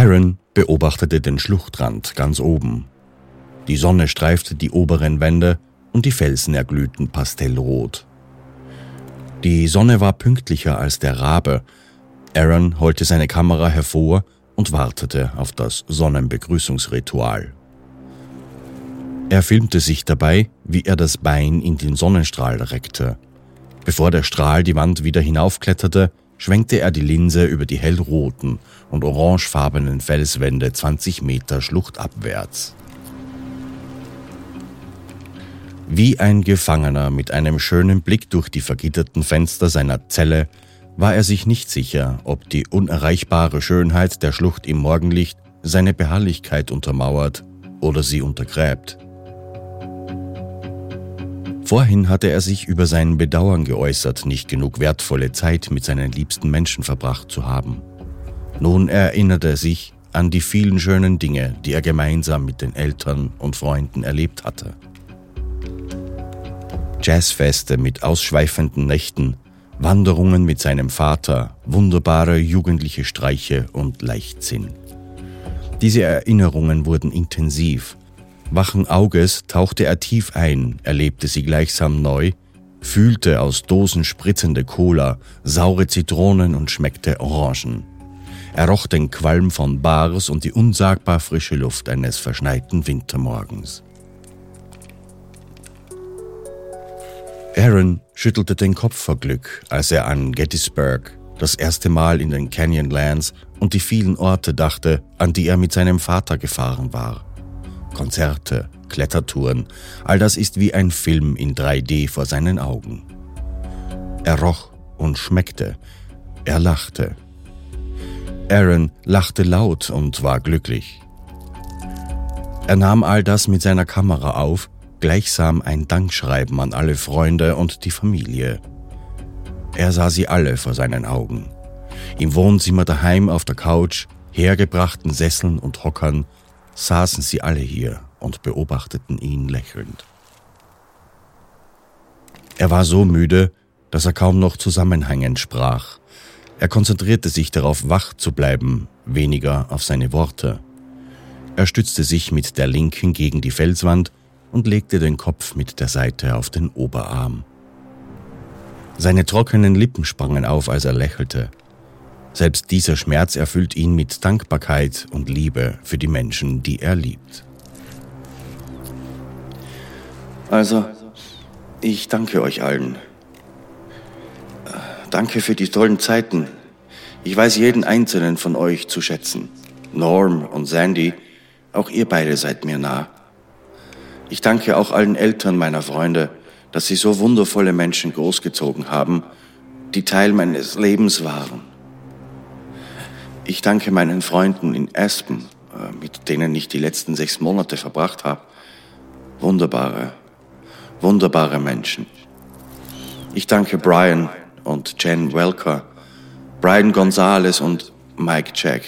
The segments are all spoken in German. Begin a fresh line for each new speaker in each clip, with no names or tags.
Aaron beobachtete den Schluchtrand ganz oben. Die Sonne streifte die oberen Wände und die Felsen erglühten pastellrot. Die Sonne war pünktlicher als der Rabe. Aaron holte seine Kamera hervor und wartete auf das Sonnenbegrüßungsritual. Er filmte sich dabei, wie er das Bein in den Sonnenstrahl reckte. Bevor der Strahl die Wand wieder hinaufkletterte, schwenkte er die Linse über die hellroten und orangefarbenen Felswände 20 Meter schluchtabwärts. Wie ein Gefangener mit einem schönen Blick durch die vergitterten Fenster seiner Zelle war er sich nicht sicher, ob die unerreichbare Schönheit der Schlucht im Morgenlicht seine Beharrlichkeit untermauert oder sie untergräbt. Vorhin hatte er sich über sein Bedauern geäußert, nicht genug wertvolle Zeit mit seinen liebsten Menschen verbracht zu haben. Nun erinnerte er sich an die vielen schönen Dinge, die er gemeinsam mit den Eltern und Freunden erlebt hatte. Jazzfeste mit ausschweifenden Nächten, Wanderungen mit seinem Vater, wunderbare jugendliche Streiche und Leichtsinn. Diese Erinnerungen wurden intensiv. Wachen Auges tauchte er tief ein, erlebte sie gleichsam neu, fühlte aus Dosen spritzende Cola, saure Zitronen und schmeckte Orangen. Er roch den Qualm von Bars und die unsagbar frische Luft eines verschneiten Wintermorgens. Aaron schüttelte den Kopf vor Glück, als er an Gettysburg, das erste Mal in den Canyonlands und die vielen Orte dachte, an die er mit seinem Vater gefahren war. Konzerte, Klettertouren, all das ist wie ein Film in 3D vor seinen Augen. Er roch und schmeckte, er lachte. Aaron lachte laut und war glücklich. Er nahm all das mit seiner Kamera auf gleichsam ein Dankschreiben an alle Freunde und die Familie. Er sah sie alle vor seinen Augen. Im Wohnzimmer daheim auf der Couch, hergebrachten Sesseln und Hockern, saßen sie alle hier und beobachteten ihn lächelnd. Er war so müde, dass er kaum noch zusammenhängend sprach. Er konzentrierte sich darauf, wach zu bleiben, weniger auf seine Worte. Er stützte sich mit der linken gegen die Felswand und legte den Kopf mit der Seite auf den Oberarm. Seine trockenen Lippen sprangen auf, als er lächelte. Selbst dieser Schmerz erfüllt ihn mit Dankbarkeit und Liebe für die Menschen, die er liebt.
Also, ich danke euch allen. Danke für die tollen Zeiten. Ich weiß jeden einzelnen von euch zu schätzen. Norm und Sandy, auch ihr beide seid mir nah. Ich danke auch allen Eltern meiner Freunde, dass sie so wundervolle Menschen großgezogen haben, die Teil meines Lebens waren. Ich danke meinen Freunden in Aspen, äh, mit denen ich die letzten sechs Monate verbracht habe. Wunderbare, wunderbare Menschen. Ich danke Brian und Jen Welker, Brian Gonzalez und Mike Jack.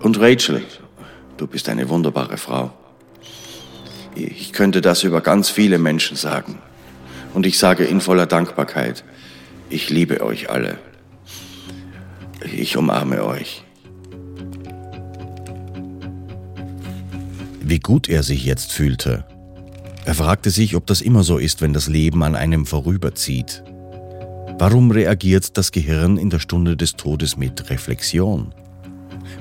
Und Rachel, du bist eine wunderbare Frau. Ich könnte das über ganz viele Menschen sagen. Und ich sage in voller Dankbarkeit, ich liebe euch alle. Ich umarme euch.
Wie gut er sich jetzt fühlte. Er fragte sich, ob das immer so ist, wenn das Leben an einem vorüberzieht. Warum reagiert das Gehirn in der Stunde des Todes mit Reflexion?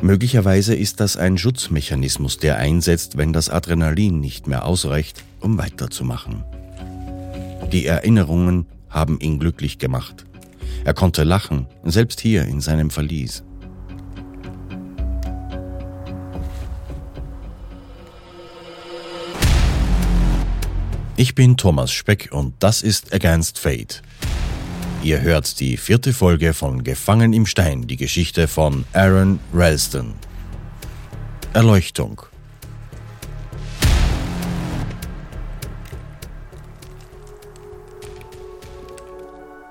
Möglicherweise ist das ein Schutzmechanismus, der einsetzt, wenn das Adrenalin nicht mehr ausreicht, um weiterzumachen. Die Erinnerungen haben ihn glücklich gemacht. Er konnte lachen, selbst hier in seinem Verlies. Ich bin Thomas Speck und das ist Against Fate. Ihr hört die vierte Folge von Gefangen im Stein, die Geschichte von Aaron Ralston. Erleuchtung.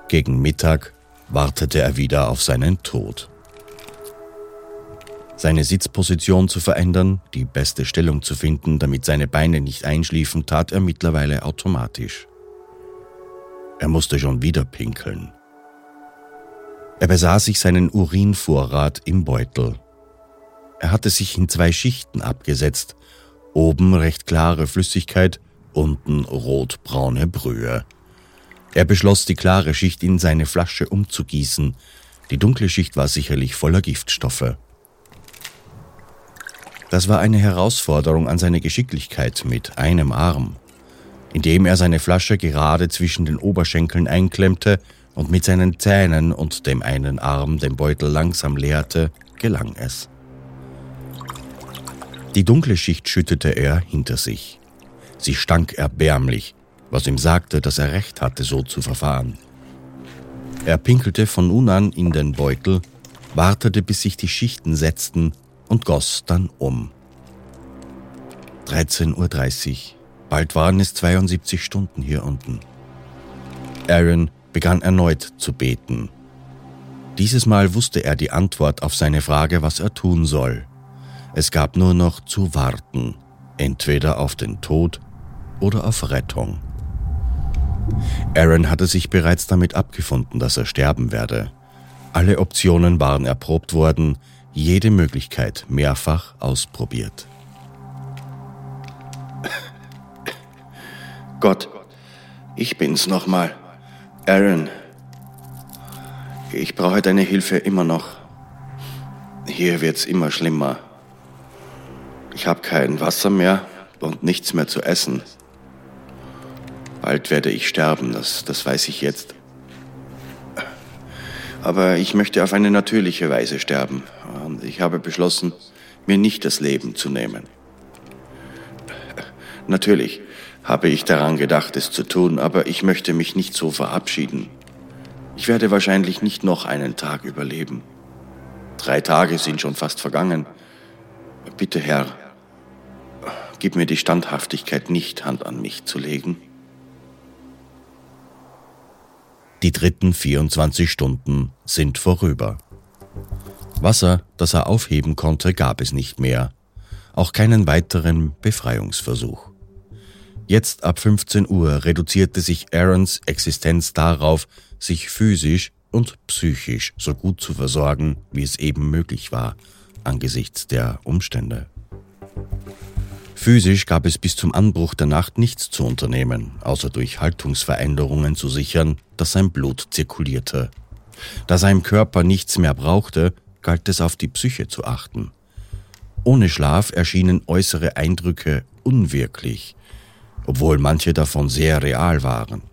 Gegen Mittag wartete er wieder auf seinen Tod. Seine Sitzposition zu verändern, die beste Stellung zu finden, damit seine Beine nicht einschliefen, tat er mittlerweile automatisch. Er musste schon wieder pinkeln. Er besah sich seinen Urinvorrat im Beutel. Er hatte sich in zwei Schichten abgesetzt. Oben recht klare Flüssigkeit, unten rotbraune Brühe. Er beschloss, die klare Schicht in seine Flasche umzugießen. Die dunkle Schicht war sicherlich voller Giftstoffe. Das war eine Herausforderung an seine Geschicklichkeit mit einem Arm. Indem er seine Flasche gerade zwischen den Oberschenkeln einklemmte und mit seinen Zähnen und dem einen Arm den Beutel langsam leerte, gelang es. Die dunkle Schicht schüttete er hinter sich. Sie stank erbärmlich, was ihm sagte, dass er recht hatte, so zu verfahren. Er pinkelte von nun an in den Beutel, wartete, bis sich die Schichten setzten und goss dann um. 13.30 Uhr. Bald waren es 72 Stunden hier unten. Aaron begann erneut zu beten. Dieses Mal wusste er die Antwort auf seine Frage, was er tun soll. Es gab nur noch zu warten, entweder auf den Tod oder auf Rettung. Aaron hatte sich bereits damit abgefunden, dass er sterben werde. Alle Optionen waren erprobt worden, jede Möglichkeit mehrfach ausprobiert.
Gott, ich bin's nochmal. Aaron, ich brauche deine Hilfe immer noch. Hier wird's immer schlimmer. Ich habe kein Wasser mehr und nichts mehr zu essen. Bald werde ich sterben, das, das weiß ich jetzt. Aber ich möchte auf eine natürliche Weise sterben. Und ich habe beschlossen, mir nicht das Leben zu nehmen. Natürlich habe ich daran gedacht, es zu tun, aber ich möchte mich nicht so verabschieden. Ich werde wahrscheinlich nicht noch einen Tag überleben. Drei Tage sind schon fast vergangen. Bitte, Herr, gib mir die Standhaftigkeit, nicht Hand an mich zu legen.
Die dritten 24 Stunden sind vorüber. Wasser, das er aufheben konnte, gab es nicht mehr. Auch keinen weiteren Befreiungsversuch. Jetzt ab 15 Uhr reduzierte sich Aarons Existenz darauf, sich physisch und psychisch so gut zu versorgen, wie es eben möglich war, angesichts der Umstände. Physisch gab es bis zum Anbruch der Nacht nichts zu unternehmen, außer durch Haltungsveränderungen zu sichern, dass sein Blut zirkulierte. Da sein Körper nichts mehr brauchte, galt es auf die Psyche zu achten. Ohne Schlaf erschienen äußere Eindrücke unwirklich, obwohl manche davon sehr real waren.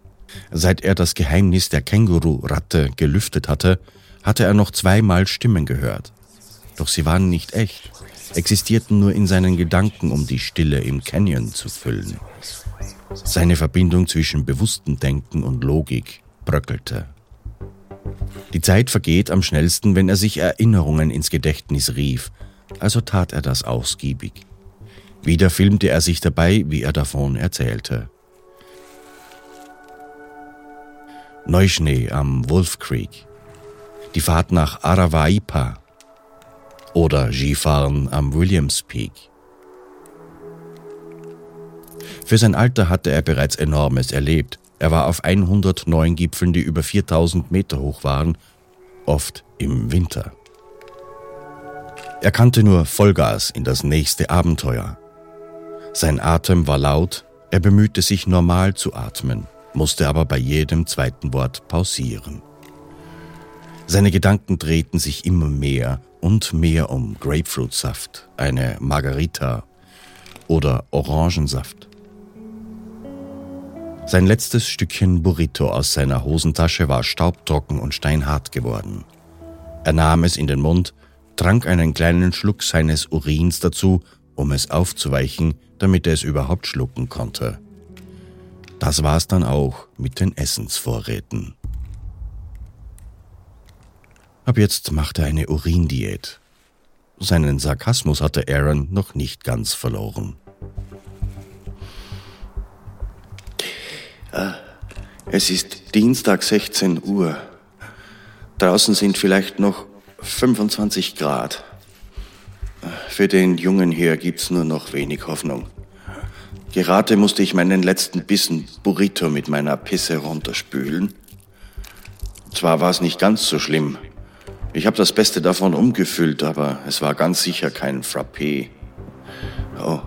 Seit er das Geheimnis der Känguru-Ratte gelüftet hatte, hatte er noch zweimal Stimmen gehört. Doch sie waren nicht echt existierten nur in seinen Gedanken, um die Stille im Canyon zu füllen. Seine Verbindung zwischen bewusstem Denken und Logik bröckelte. Die Zeit vergeht am schnellsten, wenn er sich Erinnerungen ins Gedächtnis rief, also tat er das ausgiebig. Wieder filmte er sich dabei, wie er davon erzählte. Neuschnee am Wolf Creek, die Fahrt nach Aravaipa, oder Skifahren am Williams Peak. Für sein Alter hatte er bereits Enormes erlebt. Er war auf 109 Gipfeln, die über 4000 Meter hoch waren, oft im Winter. Er kannte nur Vollgas in das nächste Abenteuer. Sein Atem war laut, er bemühte sich normal zu atmen, musste aber bei jedem zweiten Wort pausieren. Seine Gedanken drehten sich immer mehr und mehr um Grapefruitsaft, eine Margarita oder Orangensaft. Sein letztes Stückchen Burrito aus seiner Hosentasche war staubtrocken und steinhart geworden. Er nahm es in den Mund, trank einen kleinen Schluck seines Urins dazu, um es aufzuweichen, damit er es überhaupt schlucken konnte. Das war's dann auch mit den Essensvorräten. Ab jetzt macht er eine Urindiät. Seinen Sarkasmus hatte Aaron noch nicht ganz verloren.
Ah, es ist Dienstag 16 Uhr. Draußen sind vielleicht noch 25 Grad. Für den Jungen hier gibt's nur noch wenig Hoffnung. Gerade musste ich meinen letzten Bissen Burrito mit meiner Pisse runterspülen. Zwar war es nicht ganz so schlimm, Ich habe das Beste davon umgefüllt, aber es war ganz sicher kein Frappé. Oh,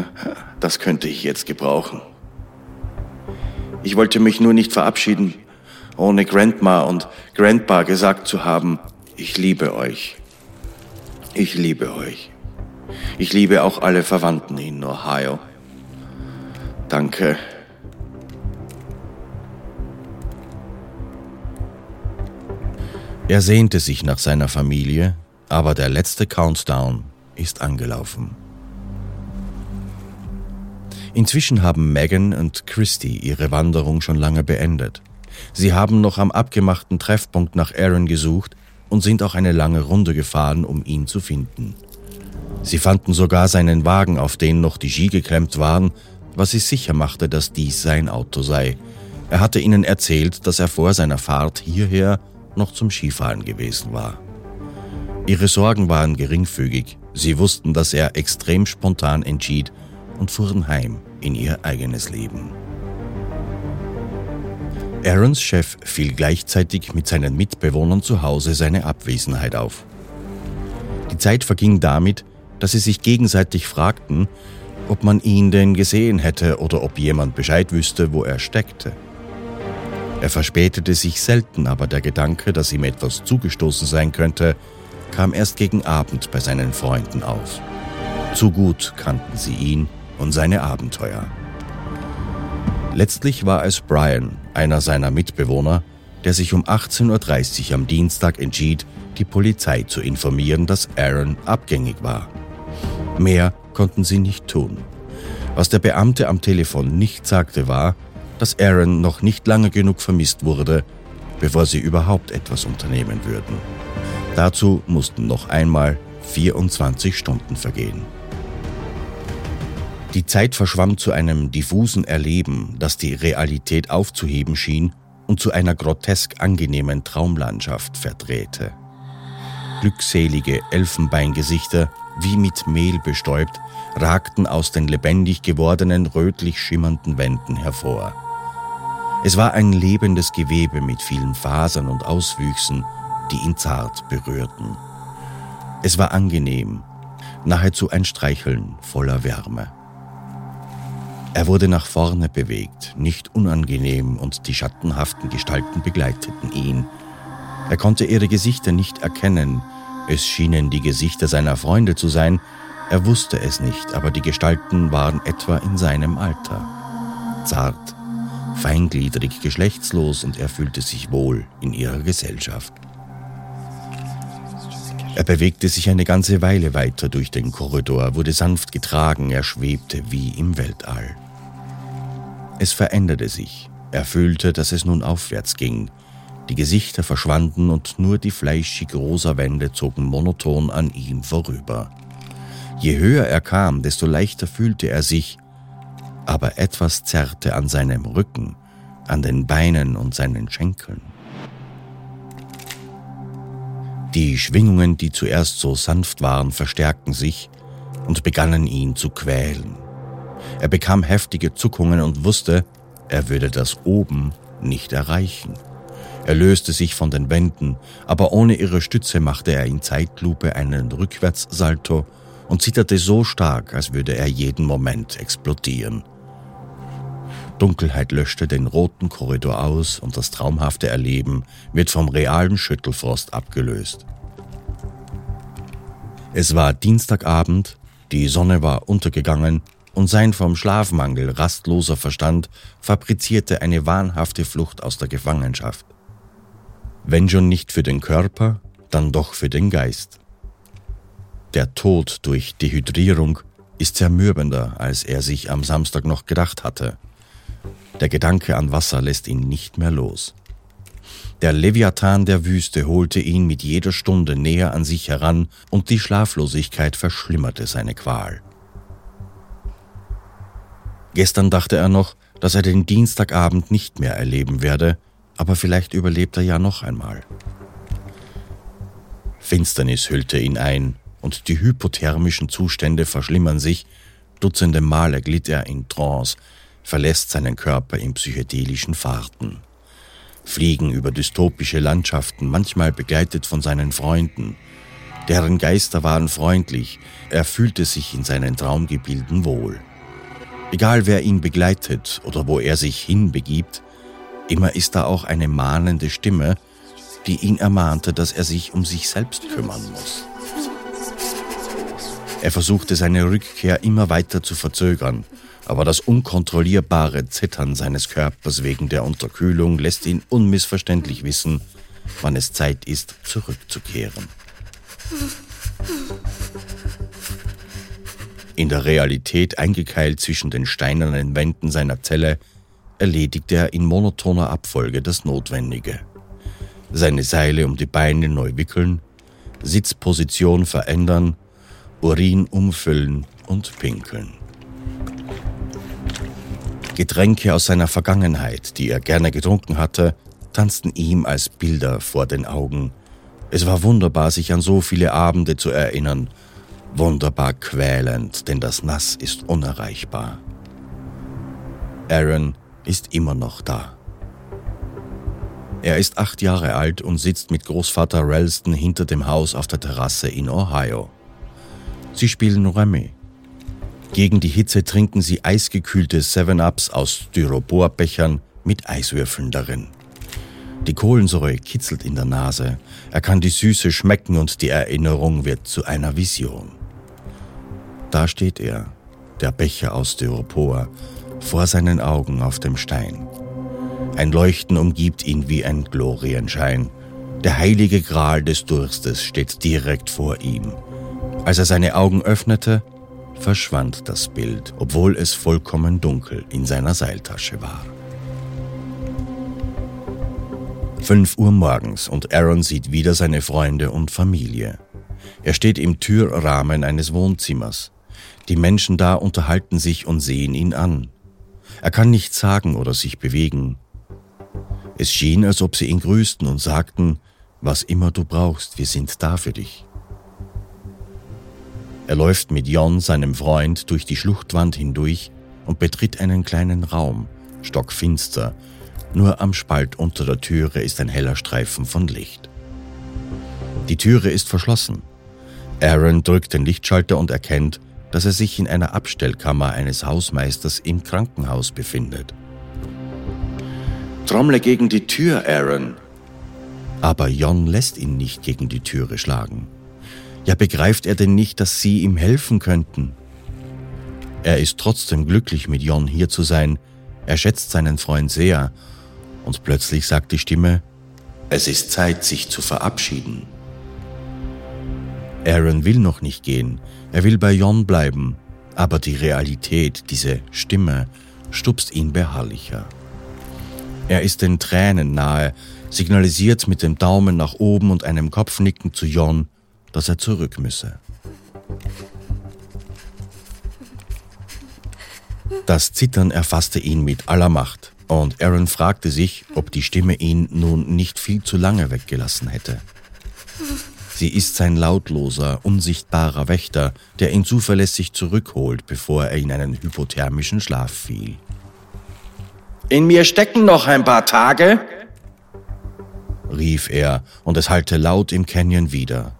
das könnte ich jetzt gebrauchen. Ich wollte mich nur nicht verabschieden, ohne Grandma und Grandpa gesagt zu haben, ich liebe euch. Ich liebe euch. Ich liebe auch alle Verwandten in Ohio. Danke.
Er sehnte sich nach seiner Familie, aber der letzte Countdown ist angelaufen. Inzwischen haben Megan und Christy ihre Wanderung schon lange beendet. Sie haben noch am abgemachten Treffpunkt nach Aaron gesucht und sind auch eine lange Runde gefahren, um ihn zu finden. Sie fanden sogar seinen Wagen, auf den noch die Ski geklemmt waren, was sie sicher machte, dass dies sein Auto sei. Er hatte ihnen erzählt, dass er vor seiner Fahrt hierher noch zum Skifahren gewesen war. Ihre Sorgen waren geringfügig. Sie wussten, dass er extrem spontan entschied und fuhren heim in ihr eigenes Leben. Aarons Chef fiel gleichzeitig mit seinen Mitbewohnern zu Hause seine Abwesenheit auf. Die Zeit verging damit, dass sie sich gegenseitig fragten, ob man ihn denn gesehen hätte oder ob jemand Bescheid wüsste, wo er steckte. Er verspätete sich selten, aber der Gedanke, dass ihm etwas zugestoßen sein könnte, kam erst gegen Abend bei seinen Freunden auf. Zu gut kannten sie ihn und seine Abenteuer. Letztlich war es Brian, einer seiner Mitbewohner, der sich um 18.30 Uhr am Dienstag entschied, die Polizei zu informieren, dass Aaron abgängig war. Mehr konnten sie nicht tun. Was der Beamte am Telefon nicht sagte, war, dass Aaron noch nicht lange genug vermisst wurde, bevor sie überhaupt etwas unternehmen würden. Dazu mussten noch einmal 24 Stunden vergehen. Die Zeit verschwamm zu einem diffusen Erleben, das die Realität aufzuheben schien und zu einer grotesk angenehmen Traumlandschaft verdrehte. Glückselige Elfenbeingesichter, wie mit Mehl bestäubt, ragten aus den lebendig gewordenen rötlich schimmernden Wänden hervor. Es war ein lebendes Gewebe mit vielen Fasern und Auswüchsen, die ihn zart berührten. Es war angenehm, nahezu ein Streicheln voller Wärme. Er wurde nach vorne bewegt, nicht unangenehm, und die schattenhaften Gestalten begleiteten ihn. Er konnte ihre Gesichter nicht erkennen, es schienen die Gesichter seiner Freunde zu sein, er wusste es nicht, aber die Gestalten waren etwa in seinem Alter. Zart, feingliedrig, geschlechtslos und er fühlte sich wohl in ihrer Gesellschaft. Er bewegte sich eine ganze Weile weiter durch den Korridor, wurde sanft getragen, er schwebte wie im Weltall. Es veränderte sich. Er fühlte, dass es nun aufwärts ging. Die Gesichter verschwanden und nur die fleischig rosa Wände zogen monoton an ihm vorüber. Je höher er kam, desto leichter fühlte er sich, aber etwas zerrte an seinem Rücken, an den Beinen und seinen Schenkeln. Die Schwingungen, die zuerst so sanft waren, verstärkten sich und begannen ihn zu quälen. Er bekam heftige Zuckungen und wusste, er würde das oben nicht erreichen. Er löste sich von den Wänden, aber ohne ihre Stütze machte er in Zeitlupe einen Rückwärtssalto und zitterte so stark, als würde er jeden Moment explodieren. Dunkelheit löschte den roten Korridor aus und das traumhafte Erleben wird vom realen Schüttelfrost abgelöst. Es war Dienstagabend, die Sonne war untergegangen und sein vom Schlafmangel rastloser Verstand fabrizierte eine wahnhafte Flucht aus der Gefangenschaft. Wenn schon nicht für den Körper, dann doch für den Geist. Der Tod durch Dehydrierung ist zermürbender, als er sich am Samstag noch gedacht hatte. Der Gedanke an Wasser lässt ihn nicht mehr los. Der Leviathan der Wüste holte ihn mit jeder Stunde näher an sich heran und die Schlaflosigkeit verschlimmerte seine Qual. Gestern dachte er noch, dass er den Dienstagabend nicht mehr erleben werde, aber vielleicht überlebt er ja noch einmal. Finsternis hüllte ihn ein und die hypothermischen Zustände verschlimmern sich. Dutzende Male glitt er in Trance, verlässt seinen Körper in psychedelischen Fahrten. fliegen über dystopische Landschaften, manchmal begleitet von seinen Freunden. Deren Geister waren freundlich, er fühlte sich in seinen Traumgebilden wohl. Egal wer ihn begleitet oder wo er sich hinbegibt, immer ist da auch eine mahnende Stimme, die ihn ermahnte, dass er sich um sich selbst kümmern muss. Er versuchte seine Rückkehr immer weiter zu verzögern, aber das unkontrollierbare Zittern seines Körpers wegen der Unterkühlung lässt ihn unmissverständlich wissen, wann es Zeit ist, zurückzukehren. In der Realität eingekeilt zwischen den steinernen Wänden seiner Zelle, erledigt er in monotoner Abfolge das Notwendige. Seine Seile um die Beine neu wickeln, Sitzposition verändern, Urin umfüllen und pinkeln. Getränke aus seiner Vergangenheit, die er gerne getrunken hatte, tanzten ihm als Bilder vor den Augen. Es war wunderbar, sich an so viele Abende zu erinnern, wunderbar quälend, denn das Nass ist unerreichbar. Aaron ist immer noch da. Er ist acht Jahre alt und sitzt mit Großvater Ralston hinter dem Haus auf der Terrasse in Ohio. Sie spielen Remy, gegen die Hitze trinken sie eisgekühlte Seven-Ups aus Styroporbechern mit Eiswürfeln darin. Die Kohlensäure kitzelt in der Nase, er kann die Süße schmecken und die Erinnerung wird zu einer Vision. Da steht er, der Becher aus Styropor, vor seinen Augen auf dem Stein. Ein Leuchten umgibt ihn wie ein Glorienschein. Der heilige Gral des Durstes steht direkt vor ihm. Als er seine Augen öffnete, verschwand das Bild, obwohl es vollkommen dunkel in seiner Seiltasche war. Fünf Uhr morgens und Aaron sieht wieder seine Freunde und Familie. Er steht im Türrahmen eines Wohnzimmers. Die Menschen da unterhalten sich und sehen ihn an. Er kann nichts sagen oder sich bewegen. Es schien, als ob sie ihn grüßten und sagten, was immer du brauchst, wir sind da für dich. Er läuft mit Jon, seinem Freund, durch die Schluchtwand hindurch und betritt einen kleinen Raum, stockfinster. Nur am Spalt unter der Türe ist ein heller Streifen von Licht. Die Türe ist verschlossen. Aaron drückt den Lichtschalter und erkennt, dass er sich in einer Abstellkammer eines Hausmeisters im Krankenhaus befindet.
Trommle gegen die Tür, Aaron.
Aber Jon lässt ihn nicht gegen die Türe schlagen. Ja, begreift er denn nicht, dass Sie ihm helfen könnten? Er ist trotzdem glücklich, mit Jon hier zu sein. Er schätzt seinen Freund sehr. Und plötzlich sagt die Stimme,
es ist Zeit, sich zu verabschieden.
Aaron will noch nicht gehen. Er will bei Jon bleiben. Aber die Realität, diese Stimme, stupst ihn beharrlicher. Er ist den Tränen nahe, signalisiert mit dem Daumen nach oben und einem Kopfnicken zu Jon, dass er zurück müsse. Das Zittern erfasste ihn mit aller Macht, und Aaron fragte sich, ob die Stimme ihn nun nicht viel zu lange weggelassen hätte. Sie ist sein lautloser, unsichtbarer Wächter, der ihn zuverlässig zurückholt, bevor er in einen hypothermischen Schlaf fiel.
In mir stecken noch ein paar Tage,
rief er, und es hallte laut im Canyon wieder.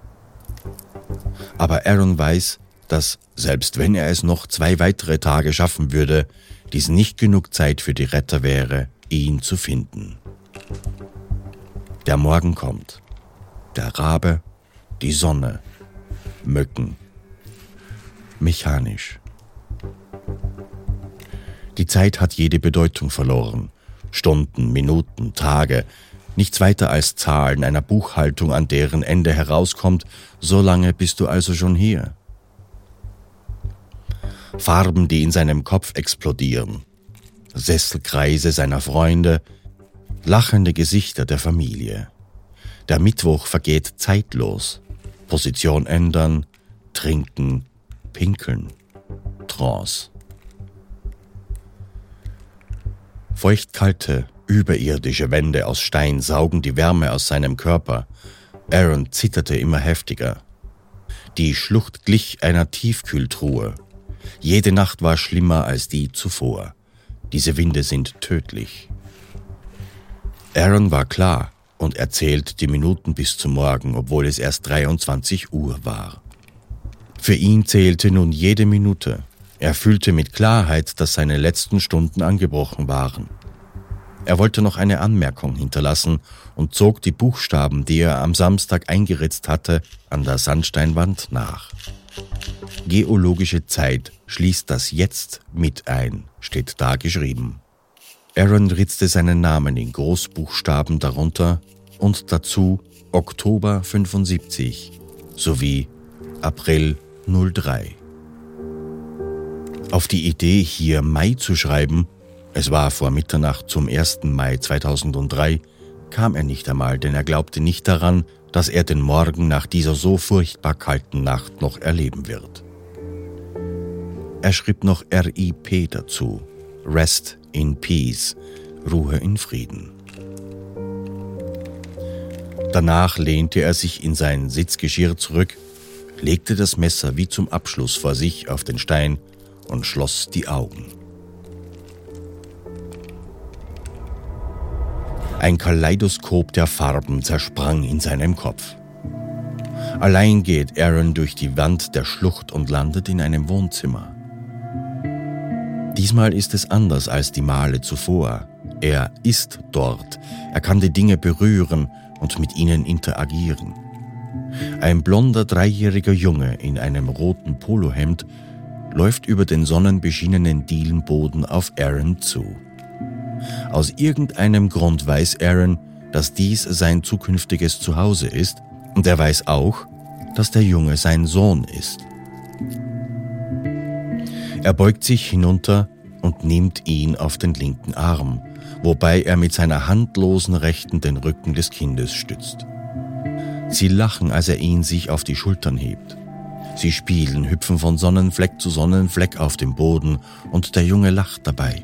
Aber Aaron weiß, dass, selbst wenn er es noch zwei weitere Tage schaffen würde, dies nicht genug Zeit für die Retter wäre, ihn zu finden. Der Morgen kommt. Der Rabe, die Sonne, Mücken. Mechanisch. Die Zeit hat jede Bedeutung verloren. Stunden, Minuten, Tage, nichts weiter als Zahlen einer Buchhaltung, an deren Ende herauskommt, so lange bist du also schon hier. Farben, die in seinem Kopf explodieren, Sesselkreise seiner Freunde, lachende Gesichter der Familie. Der Mittwoch vergeht zeitlos. Position ändern, trinken, pinkeln, Trance. Feuchtkalte, Überirdische Wände aus Stein saugen die Wärme aus seinem Körper. Aaron zitterte immer heftiger. Die Schlucht glich einer Tiefkühltruhe. Jede Nacht war schlimmer als die zuvor. Diese Winde sind tödlich. Aaron war klar und erzählt die Minuten bis zum Morgen, obwohl es erst 23 Uhr war. Für ihn zählte nun jede Minute. Er fühlte mit Klarheit, dass seine letzten Stunden angebrochen waren. Er wollte noch eine Anmerkung hinterlassen und zog die Buchstaben, die er am Samstag eingeritzt hatte, an der Sandsteinwand nach. Geologische Zeit schließt das Jetzt mit ein, steht da geschrieben. Aaron ritzte seinen Namen in Großbuchstaben darunter und dazu Oktober 75 sowie April 03. Auf die Idee, hier Mai zu schreiben, es war vor Mitternacht zum 1. Mai 2003, kam er nicht einmal, denn er glaubte nicht daran, dass er den Morgen nach dieser so furchtbar kalten Nacht noch erleben wird. Er schrieb noch RIP dazu, Rest in Peace, Ruhe in Frieden. Danach lehnte er sich in sein Sitzgeschirr zurück, legte das Messer wie zum Abschluss vor sich auf den Stein und schloss die Augen. Ein Kaleidoskop der Farben zersprang in seinem Kopf. Allein geht Aaron durch die Wand der Schlucht und landet in einem Wohnzimmer. Diesmal ist es anders als die Male zuvor. Er ist dort. Er kann die Dinge berühren und mit ihnen interagieren. Ein blonder dreijähriger Junge in einem roten Polohemd läuft über den sonnenbeschienenen Dielenboden auf Aaron zu. Aus irgendeinem Grund weiß Aaron, dass dies sein zukünftiges Zuhause ist und er weiß auch, dass der Junge sein Sohn ist. Er beugt sich hinunter und nimmt ihn auf den linken Arm, wobei er mit seiner handlosen Rechten den Rücken des Kindes stützt. Sie lachen, als er ihn sich auf die Schultern hebt. Sie spielen, hüpfen von Sonnenfleck zu Sonnenfleck auf dem Boden und der Junge lacht dabei.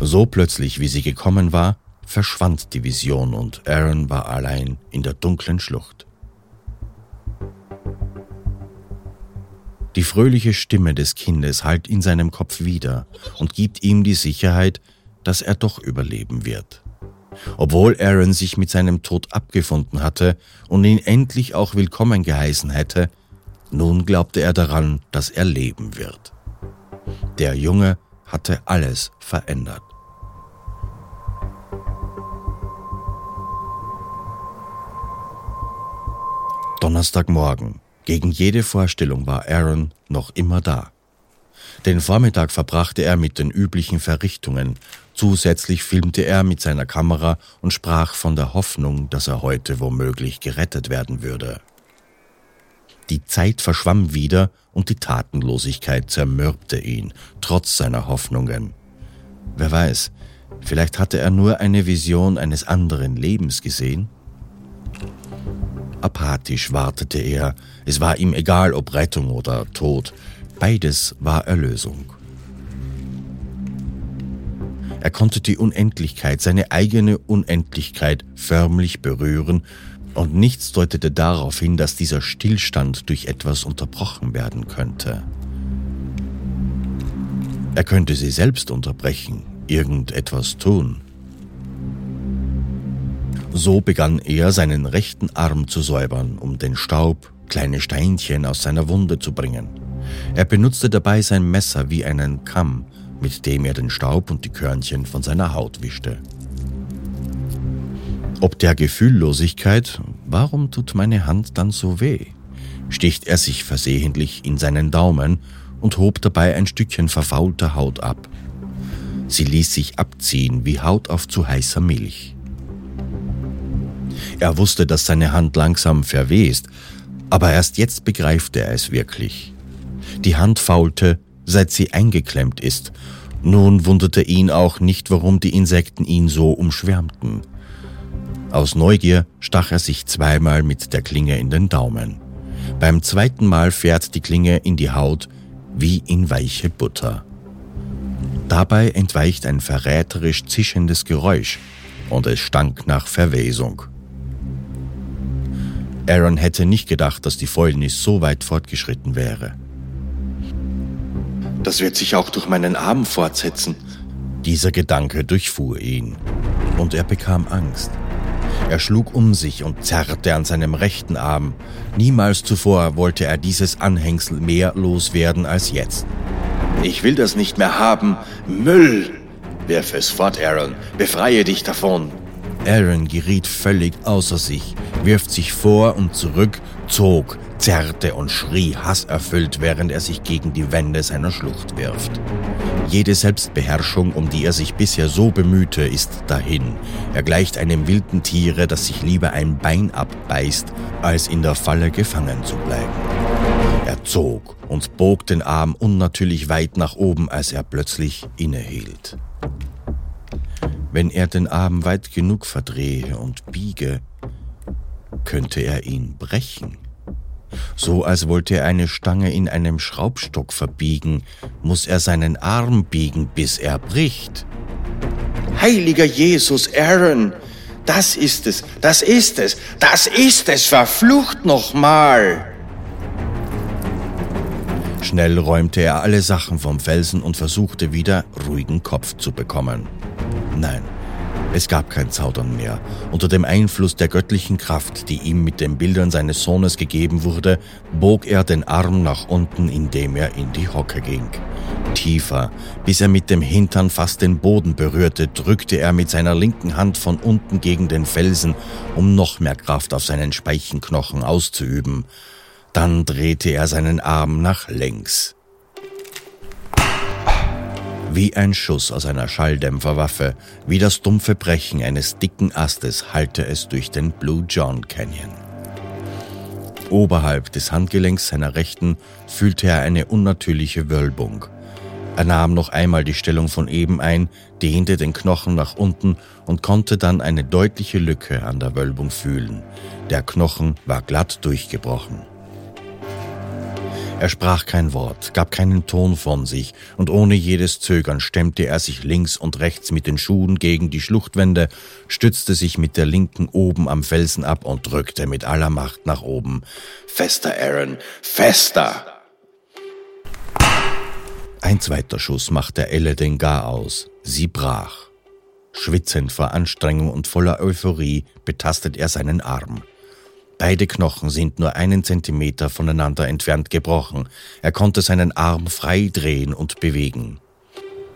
So plötzlich, wie sie gekommen war, verschwand die Vision und Aaron war allein in der dunklen Schlucht. Die fröhliche Stimme des Kindes hallt in seinem Kopf wieder und gibt ihm die Sicherheit, dass er doch überleben wird. Obwohl Aaron sich mit seinem Tod abgefunden hatte und ihn endlich auch willkommen geheißen hätte, nun glaubte er daran, dass er leben wird. Der Junge hatte alles verändert. Donnerstagmorgen. Gegen jede Vorstellung war Aaron noch immer da. Den Vormittag verbrachte er mit den üblichen Verrichtungen. Zusätzlich filmte er mit seiner Kamera und sprach von der Hoffnung, dass er heute womöglich gerettet werden würde. Die Zeit verschwamm wieder und die Tatenlosigkeit zermürbte ihn, trotz seiner Hoffnungen. Wer weiß, vielleicht hatte er nur eine Vision eines anderen Lebens gesehen? Apathisch wartete er. Es war ihm egal, ob Rettung oder Tod. Beides war Erlösung. Er konnte die Unendlichkeit, seine eigene Unendlichkeit förmlich berühren, und nichts deutete darauf hin, dass dieser Stillstand durch etwas unterbrochen werden könnte. Er könnte sie selbst unterbrechen, irgendetwas tun. So begann er seinen rechten Arm zu säubern, um den Staub, kleine Steinchen aus seiner Wunde zu bringen. Er benutzte dabei sein Messer wie einen Kamm, mit dem er den Staub und die Körnchen von seiner Haut wischte. Ob der Gefühllosigkeit, warum tut meine Hand dann so weh? sticht er sich versehentlich in seinen Daumen und hob dabei ein Stückchen verfaulter Haut ab. Sie ließ sich abziehen wie Haut auf zu heißer Milch. Er wusste, dass seine Hand langsam verwest, aber erst jetzt begreifte er es wirklich. Die Hand faulte, seit sie eingeklemmt ist. Nun wunderte ihn auch nicht, warum die Insekten ihn so umschwärmten. Aus Neugier stach er sich zweimal mit der Klinge in den Daumen. Beim zweiten Mal fährt die Klinge in die Haut wie in weiche Butter. Dabei entweicht ein verräterisch zischendes Geräusch und es stank nach Verwesung. Aaron hätte nicht gedacht, dass die Fäulnis so weit fortgeschritten wäre.
Das wird sich auch durch meinen Arm fortsetzen.
Dieser Gedanke durchfuhr ihn und er bekam Angst. Er schlug um sich und zerrte an seinem rechten Arm. Niemals zuvor wollte er dieses Anhängsel mehr loswerden als jetzt.
Ich will das nicht mehr haben. Müll! Wirf es fort, Aaron. Befreie dich davon.
Aaron geriet völlig außer sich, wirft sich vor und zurück, zog, zerrte und schrie hasserfüllt, während er sich gegen die Wände seiner Schlucht wirft. Jede Selbstbeherrschung, um die er sich bisher so bemühte, ist dahin. Er gleicht einem wilden Tiere, das sich lieber ein Bein abbeißt, als in der Falle gefangen zu bleiben. Er zog und bog den Arm unnatürlich weit nach oben, als er plötzlich innehielt. Wenn er den Arm weit genug verdrehe und biege, könnte er ihn brechen. So als wollte er eine Stange in einem Schraubstock verbiegen, muss er seinen Arm biegen, bis er bricht.
Heiliger Jesus, Aaron, das ist es, das ist es, das ist es, verflucht nochmal!
Schnell räumte er alle Sachen vom Felsen und versuchte wieder ruhigen Kopf zu bekommen. Nein, es gab kein Zaudern mehr. Unter dem Einfluss der göttlichen Kraft, die ihm mit den Bildern seines Sohnes gegeben wurde, bog er den Arm nach unten, indem er in die Hocke ging. Tiefer, bis er mit dem Hintern fast den Boden berührte, drückte er mit seiner linken Hand von unten gegen den Felsen, um noch mehr Kraft auf seinen Speichenknochen auszuüben. Dann drehte er seinen Arm nach links. Wie ein Schuss aus einer Schalldämpferwaffe, wie das dumpfe Brechen eines dicken Astes hallte es durch den Blue John Canyon. Oberhalb des Handgelenks seiner Rechten fühlte er eine unnatürliche Wölbung. Er nahm noch einmal die Stellung von eben ein, dehnte den Knochen nach unten und konnte dann eine deutliche Lücke an der Wölbung fühlen. Der Knochen war glatt durchgebrochen. Er sprach kein Wort, gab keinen Ton von sich, und ohne jedes Zögern stemmte er sich links und rechts mit den Schuhen gegen die Schluchtwände, stützte sich mit der linken oben am Felsen ab und drückte mit aller Macht nach oben.
Fester, Aaron, fester!
Ein zweiter Schuss machte Elle den Gar aus. Sie brach. Schwitzend vor Anstrengung und voller Euphorie betastet er seinen Arm. Beide Knochen sind nur einen Zentimeter voneinander entfernt gebrochen. Er konnte seinen Arm frei drehen und bewegen.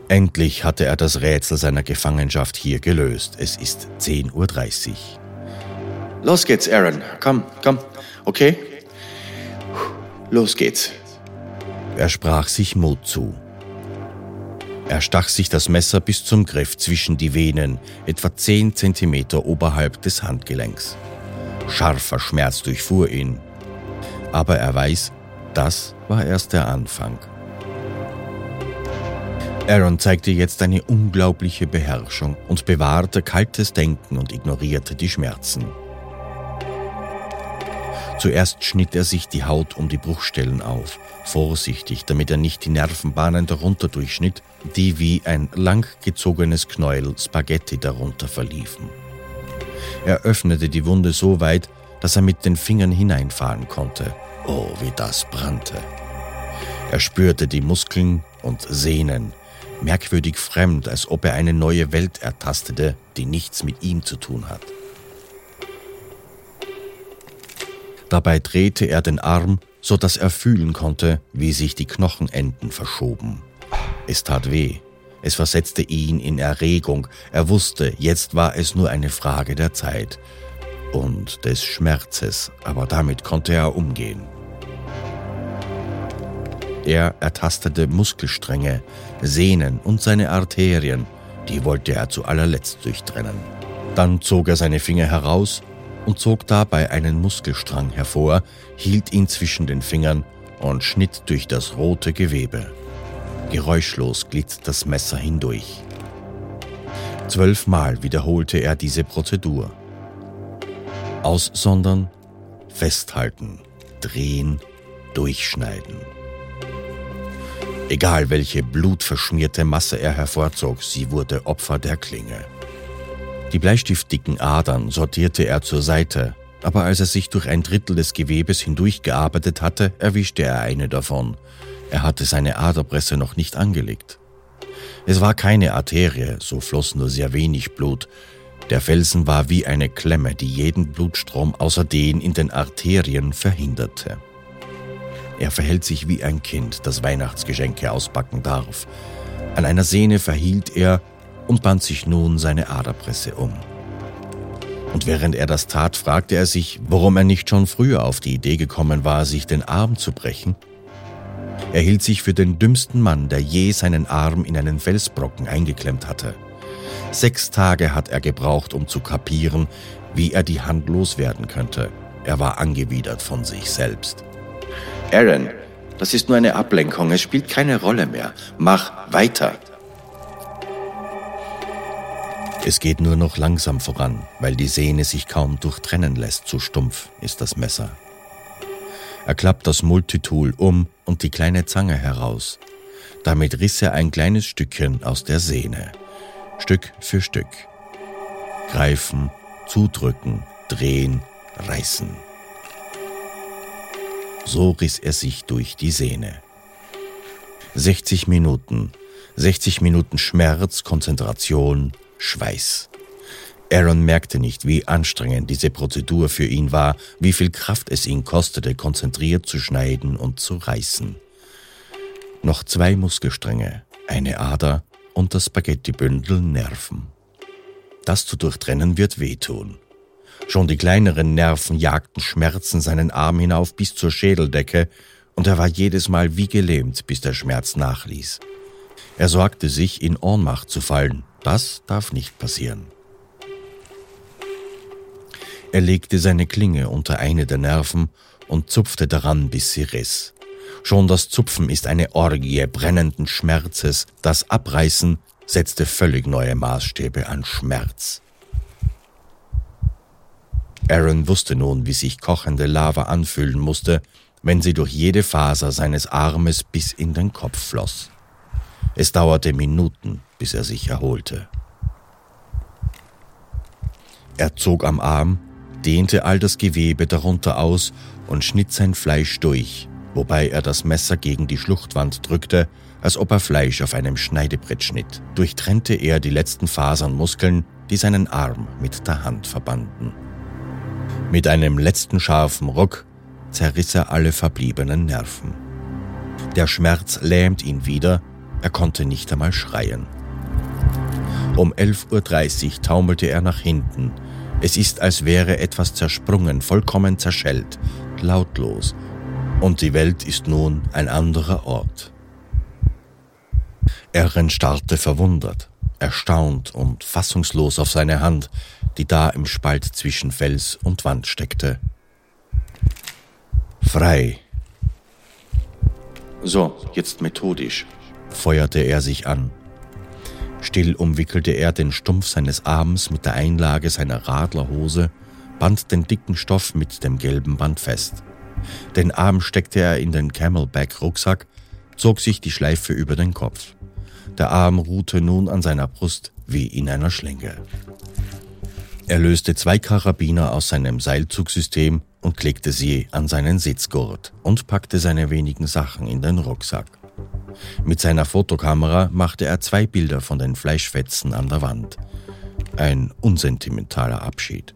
Endlich hatte er das Rätsel seiner Gefangenschaft hier gelöst. Es ist 10.30 Uhr.
Los geht's, Aaron. Komm, komm. Okay? Los geht's.
Er sprach sich Mut zu. Er stach sich das Messer bis zum Griff zwischen die Venen, etwa 10 Zentimeter oberhalb des Handgelenks. Scharfer Schmerz durchfuhr ihn. Aber er weiß, das war erst der Anfang. Aaron zeigte jetzt eine unglaubliche Beherrschung und bewahrte kaltes Denken und ignorierte die Schmerzen. Zuerst schnitt er sich die Haut um die Bruchstellen auf, vorsichtig, damit er nicht die Nervenbahnen darunter durchschnitt, die wie ein langgezogenes Knäuel Spaghetti darunter verliefen. Er öffnete die Wunde so weit, dass er mit den Fingern hineinfahren konnte. Oh, wie das brannte. Er spürte die Muskeln und Sehnen, merkwürdig fremd, als ob er eine neue Welt ertastete, die nichts mit ihm zu tun hat. Dabei drehte er den Arm, so dass er fühlen konnte, wie sich die Knochenenden verschoben. Es tat weh, es versetzte ihn in Erregung. Er wusste, jetzt war es nur eine Frage der Zeit und des Schmerzes, aber damit konnte er umgehen. Er ertastete Muskelstränge, Sehnen und seine Arterien, die wollte er zu allerletzt durchtrennen. Dann zog er seine Finger heraus und zog dabei einen Muskelstrang hervor, hielt ihn zwischen den Fingern und schnitt durch das rote Gewebe. Geräuschlos glitt das Messer hindurch. Zwölfmal wiederholte er diese Prozedur. Aussondern, festhalten, drehen, durchschneiden. Egal welche blutverschmierte Masse er hervorzog, sie wurde Opfer der Klinge. Die bleistiftdicken Adern sortierte er zur Seite, aber als er sich durch ein Drittel des Gewebes hindurchgearbeitet hatte, erwischte er eine davon, er hatte seine Aderpresse noch nicht angelegt. Es war keine Arterie, so floss nur sehr wenig Blut. Der Felsen war wie eine Klemme, die jeden Blutstrom außer den in den Arterien verhinderte. Er verhält sich wie ein Kind, das Weihnachtsgeschenke auspacken darf. An einer Sehne verhielt er und band sich nun seine Aderpresse um. Und während er das tat, fragte er sich, warum er nicht schon früher auf die Idee gekommen war, sich den Arm zu brechen. Er hielt sich für den dümmsten Mann, der je seinen Arm in einen Felsbrocken eingeklemmt hatte. Sechs Tage hat er gebraucht, um zu kapieren, wie er die Hand loswerden könnte. Er war angewidert von sich selbst.
Aaron, das ist nur eine Ablenkung, es spielt keine Rolle mehr. Mach weiter.
Es geht nur noch langsam voran, weil die Sehne sich kaum durchtrennen lässt, zu stumpf ist das Messer. Er klappt das Multitool um und die kleine Zange heraus. Damit riss er ein kleines Stückchen aus der Sehne. Stück für Stück. Greifen, zudrücken, drehen, reißen. So riss er sich durch die Sehne. 60 Minuten, 60 Minuten Schmerz, Konzentration, Schweiß. Aaron merkte nicht, wie anstrengend diese Prozedur für ihn war, wie viel Kraft es ihn kostete, konzentriert zu schneiden und zu reißen. Noch zwei Muskelstränge, eine Ader und das Spaghettibündel Nerven. Das zu durchtrennen wird wehtun. Schon die kleineren Nerven jagten Schmerzen seinen Arm hinauf bis zur Schädeldecke, und er war jedes Mal wie gelähmt, bis der Schmerz nachließ. Er sorgte sich, in Ohnmacht zu fallen, das darf nicht passieren. Er legte seine Klinge unter eine der Nerven und zupfte daran, bis sie riss. Schon das Zupfen ist eine Orgie brennenden Schmerzes, das Abreißen setzte völlig neue Maßstäbe an Schmerz. Aaron wusste nun, wie sich kochende Lava anfühlen musste, wenn sie durch jede Faser seines Armes bis in den Kopf floss. Es dauerte Minuten, bis er sich erholte. Er zog am Arm, dehnte all das Gewebe darunter aus und schnitt sein Fleisch durch, wobei er das Messer gegen die Schluchtwand drückte, als ob er Fleisch auf einem Schneidebrett schnitt. Durchtrennte er die letzten Fasern Muskeln, die seinen Arm mit der Hand verbanden. Mit einem letzten scharfen Ruck zerriss er alle verbliebenen Nerven. Der Schmerz lähmt ihn wieder, er konnte nicht einmal schreien. Um 11.30 Uhr taumelte er nach hinten. Es ist, als wäre etwas zersprungen, vollkommen zerschellt, lautlos. Und die Welt ist nun ein anderer Ort. Erin starrte verwundert, erstaunt und fassungslos auf seine Hand, die da im Spalt zwischen Fels und Wand steckte. Frei.
So, jetzt methodisch,
feuerte er sich an. Still umwickelte er den Stumpf seines Arms mit der Einlage seiner Radlerhose, band den dicken Stoff mit dem gelben Band fest. Den Arm steckte er in den Camelback-Rucksack, zog sich die Schleife über den Kopf. Der Arm ruhte nun an seiner Brust wie in einer Schlinge. Er löste zwei Karabiner aus seinem Seilzugsystem und legte sie an seinen Sitzgurt und packte seine wenigen Sachen in den Rucksack. Mit seiner Fotokamera machte er zwei Bilder von den Fleischfetzen an der Wand. Ein unsentimentaler Abschied.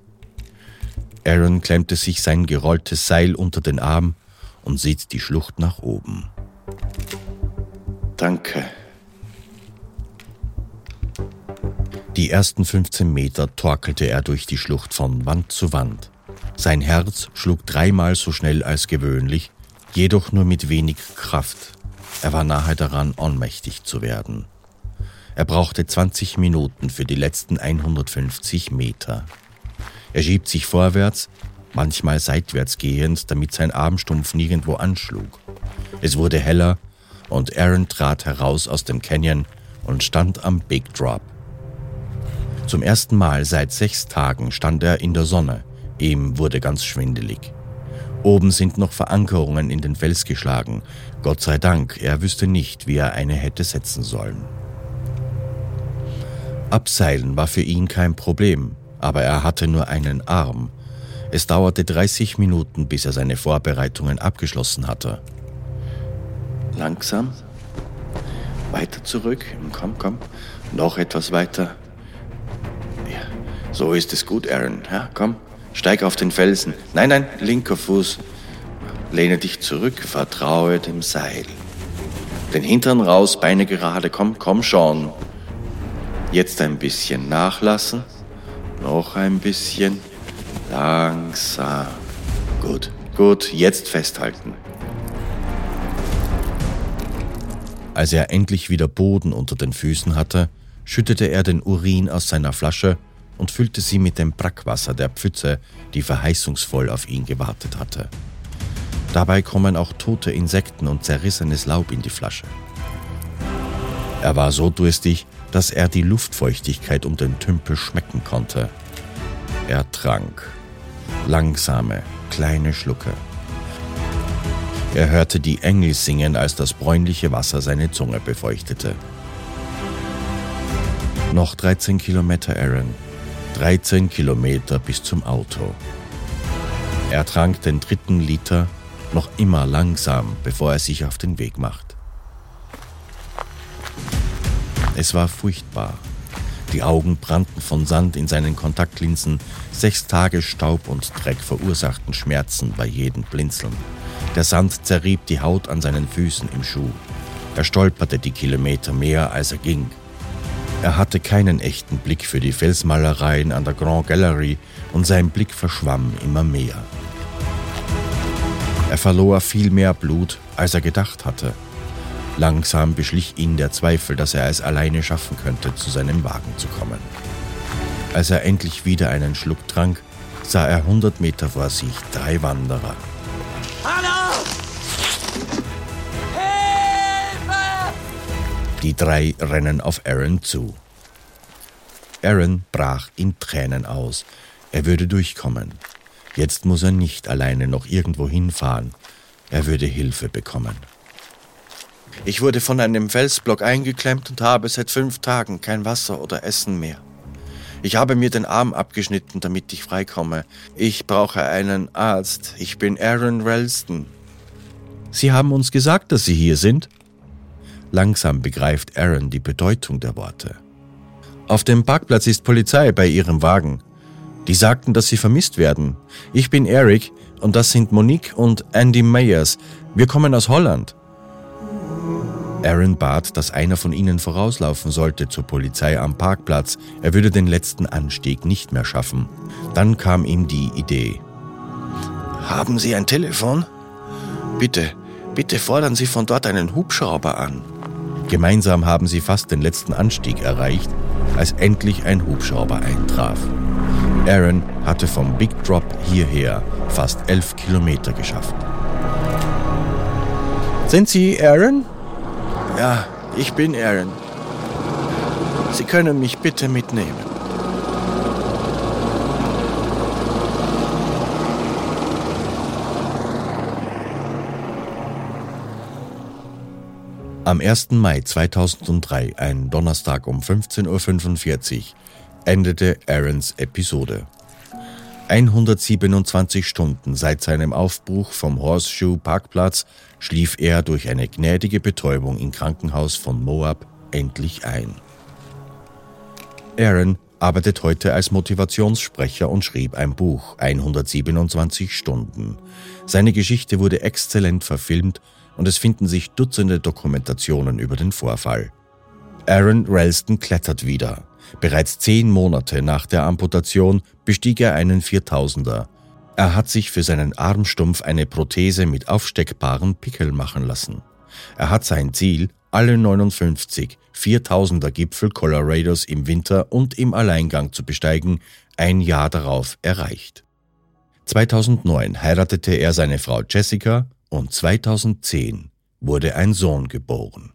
Aaron klemmte sich sein gerolltes Seil unter den Arm und sieht die Schlucht nach oben.
Danke.
Die ersten 15 Meter torkelte er durch die Schlucht von Wand zu Wand. Sein Herz schlug dreimal so schnell als gewöhnlich, jedoch nur mit wenig Kraft. Er war nahe daran, ohnmächtig zu werden. Er brauchte 20 Minuten für die letzten 150 Meter. Er schiebt sich vorwärts, manchmal seitwärts gehend, damit sein Armstumpf nirgendwo anschlug. Es wurde heller und Aaron trat heraus aus dem Canyon und stand am Big Drop. Zum ersten Mal seit sechs Tagen stand er in der Sonne. Ihm wurde ganz schwindelig. Oben sind noch Verankerungen in den Fels geschlagen. Gott sei Dank, er wüsste nicht, wie er eine hätte setzen sollen. Abseilen war für ihn kein Problem, aber er hatte nur einen Arm. Es dauerte 30 Minuten, bis er seine Vorbereitungen abgeschlossen hatte.
Langsam, weiter zurück. Komm, komm. Noch etwas weiter. Ja, so ist es gut, Aaron. Ja, komm, steig auf den Felsen. Nein, nein, linker Fuß. Lehne dich zurück, vertraue dem Seil. Den Hintern raus, Beine gerade. Komm, komm schon. Jetzt ein bisschen nachlassen. Noch ein bisschen. Langsam. Gut, gut, jetzt festhalten.
Als er endlich wieder Boden unter den Füßen hatte, schüttete er den Urin aus seiner Flasche und füllte sie mit dem Brackwasser der Pfütze, die verheißungsvoll auf ihn gewartet hatte. Dabei kommen auch tote Insekten und zerrissenes Laub in die Flasche. Er war so durstig, dass er die Luftfeuchtigkeit um den Tümpel schmecken konnte. Er trank. Langsame, kleine Schlucke. Er hörte die Engel singen, als das bräunliche Wasser seine Zunge befeuchtete. Noch 13 Kilometer, Aaron. 13 Kilometer bis zum Auto. Er trank den dritten Liter, noch immer langsam, bevor er sich auf den Weg macht. Es war furchtbar. Die Augen brannten von Sand in seinen Kontaktlinsen, sechs Tage Staub und Dreck verursachten Schmerzen bei jedem Blinzeln. Der Sand zerrieb die Haut an seinen Füßen im Schuh. Er stolperte die Kilometer mehr, als er ging. Er hatte keinen echten Blick für die Felsmalereien an der Grand Gallery und sein Blick verschwamm immer mehr. Er verlor viel mehr Blut, als er gedacht hatte. Langsam beschlich ihn der Zweifel, dass er es alleine schaffen könnte, zu seinem Wagen zu kommen. Als er endlich wieder einen Schluck trank, sah er hundert Meter vor sich drei Wanderer. Hallo! Die drei rennen auf Aaron zu. Aaron brach in Tränen aus. Er würde durchkommen. Jetzt muss er nicht alleine noch irgendwo hinfahren. Er würde Hilfe bekommen.
Ich wurde von einem Felsblock eingeklemmt und habe seit fünf Tagen kein Wasser oder Essen mehr. Ich habe mir den Arm abgeschnitten, damit ich freikomme. Ich brauche einen Arzt. Ich bin Aaron Ralston.
Sie haben uns gesagt, dass Sie hier sind? Langsam begreift Aaron die Bedeutung der Worte. Auf dem Parkplatz ist Polizei bei Ihrem Wagen. Die sagten, dass Sie vermisst werden. Ich bin Eric und das sind Monique und Andy Meyers. Wir kommen aus Holland. Aaron bat, dass einer von ihnen vorauslaufen sollte zur Polizei am Parkplatz. Er würde den letzten Anstieg nicht mehr schaffen. Dann kam ihm die Idee.
Haben Sie ein Telefon? Bitte, bitte fordern Sie von dort einen Hubschrauber an.
Gemeinsam haben sie fast den letzten Anstieg erreicht, als endlich ein Hubschrauber eintraf. Aaron hatte vom Big Drop hierher fast elf Kilometer geschafft.
Sind Sie Aaron? Ja, ich bin Aaron. Sie können mich bitte mitnehmen.
Am 1. Mai 2003, ein Donnerstag um 15.45 Uhr, endete Aarons Episode. 127 Stunden seit seinem Aufbruch vom Horseshoe Parkplatz schlief er durch eine gnädige Betäubung im Krankenhaus von Moab endlich ein. Aaron arbeitet heute als Motivationssprecher und schrieb ein Buch 127 Stunden. Seine Geschichte wurde exzellent verfilmt und es finden sich Dutzende Dokumentationen über den Vorfall. Aaron Ralston klettert wieder. Bereits zehn Monate nach der Amputation bestieg er einen 4000er. Er hat sich für seinen Armstumpf eine Prothese mit aufsteckbaren Pickel machen lassen. Er hat sein Ziel, alle 59 4000er Gipfel Colorados im Winter und im Alleingang zu besteigen, ein Jahr darauf erreicht. 2009 heiratete er seine Frau Jessica und 2010 wurde ein Sohn geboren.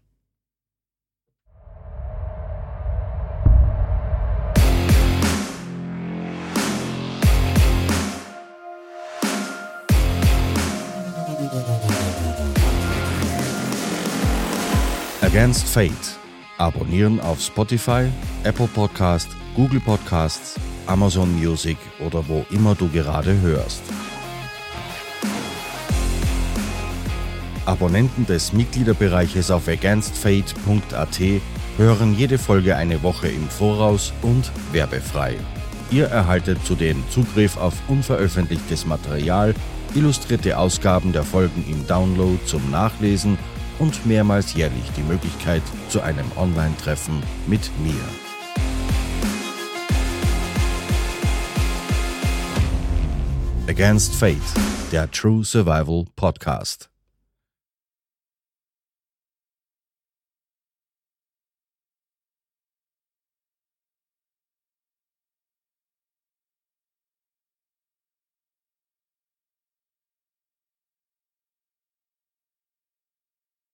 Against Fate. Abonnieren auf Spotify, Apple Podcast, Google Podcasts, Amazon Music oder wo immer du gerade hörst. Abonnenten des Mitgliederbereiches auf againstfate.at hören jede Folge eine Woche im Voraus und werbefrei. Ihr erhaltet zudem Zugriff auf unveröffentlichtes Material, illustrierte Ausgaben der Folgen im Download zum Nachlesen und mehrmals jährlich die Möglichkeit zu einem Online-Treffen mit mir. Against Fate, der True Survival Podcast.